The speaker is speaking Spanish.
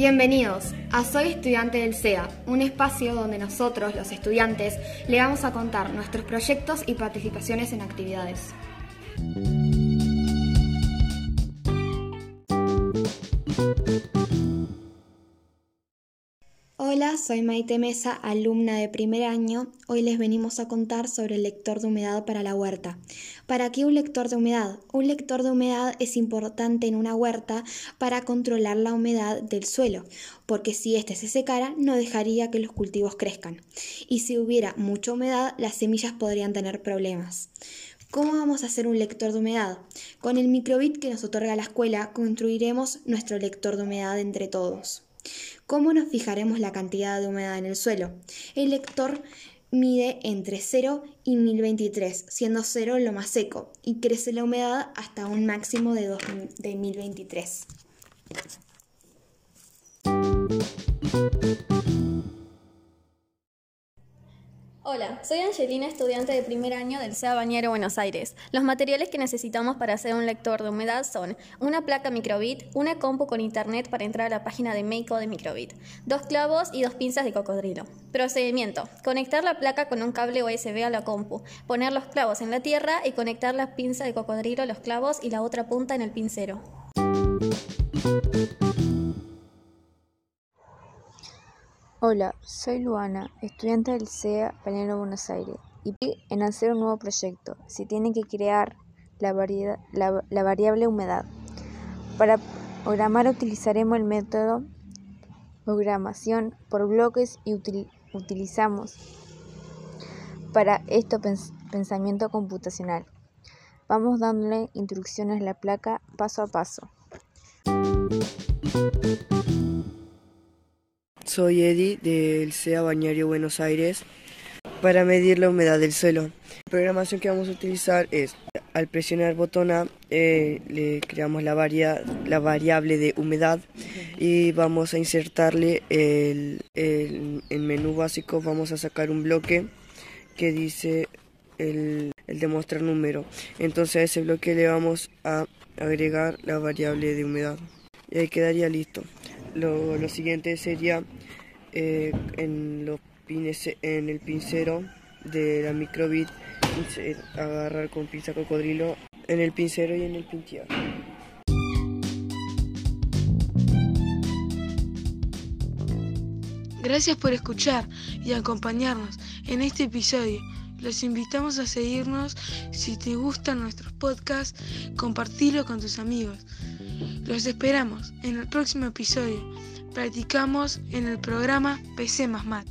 Bienvenidos a Soy Estudiante del SEA, un espacio donde nosotros, los estudiantes, le vamos a contar nuestros proyectos y participaciones en actividades. Hola, soy Maite Mesa, alumna de primer año. Hoy les venimos a contar sobre el lector de humedad para la huerta. ¿Para qué un lector de humedad? Un lector de humedad es importante en una huerta para controlar la humedad del suelo, porque si éste se secara no dejaría que los cultivos crezcan. Y si hubiera mucha humedad, las semillas podrían tener problemas. ¿Cómo vamos a hacer un lector de humedad? Con el microbit que nos otorga la escuela construiremos nuestro lector de humedad entre todos. ¿Cómo nos fijaremos la cantidad de humedad en el suelo? El lector mide entre 0 y 1023, siendo 0 lo más seco, y crece la humedad hasta un máximo de, de 1023. Hola, soy Angelina, estudiante de primer año del SEA Bañero Buenos Aires. Los materiales que necesitamos para hacer un lector de humedad son una placa microbit, una compu con internet para entrar a la página de Meiko de microbit, dos clavos y dos pinzas de cocodrilo. Procedimiento: conectar la placa con un cable USB a la compu, poner los clavos en la tierra y conectar la pinza de cocodrilo, los clavos y la otra punta en el pincero. Hola, soy Luana, estudiante del CEA Palermo Buenos Aires, y en hacer un nuevo proyecto. Se tiene que crear la, variable humedad. Para programar utilizaremos el método programación por bloques y utilizamos para esto pensamiento computacional. Vamos dándole instrucciones a la placa paso a paso. Soy Eddie del SEA Bañario Buenos Aires para medir la humedad del suelo. La programación que vamos a utilizar es, al presionar botón A, eh, le creamos la, la variable de humedad y vamos a insertarle el, el, menú básico, vamos a sacar un bloque que dice el, el demostrar número. Entonces a ese bloque le vamos a agregar la variable de humedad y ahí quedaría listo. Lo, siguiente sería eh, en, los pines, en el pincero de la microbit agarrar con pinza cocodrilo en el pincero y en el pintear. Gracias por escuchar y acompañarnos en este episodio. Los invitamos a seguirnos. Si te gustan nuestros podcasts, compartilo con tus amigos. Los esperamos en el próximo episodio. Practicamos en el programa PC más Mat.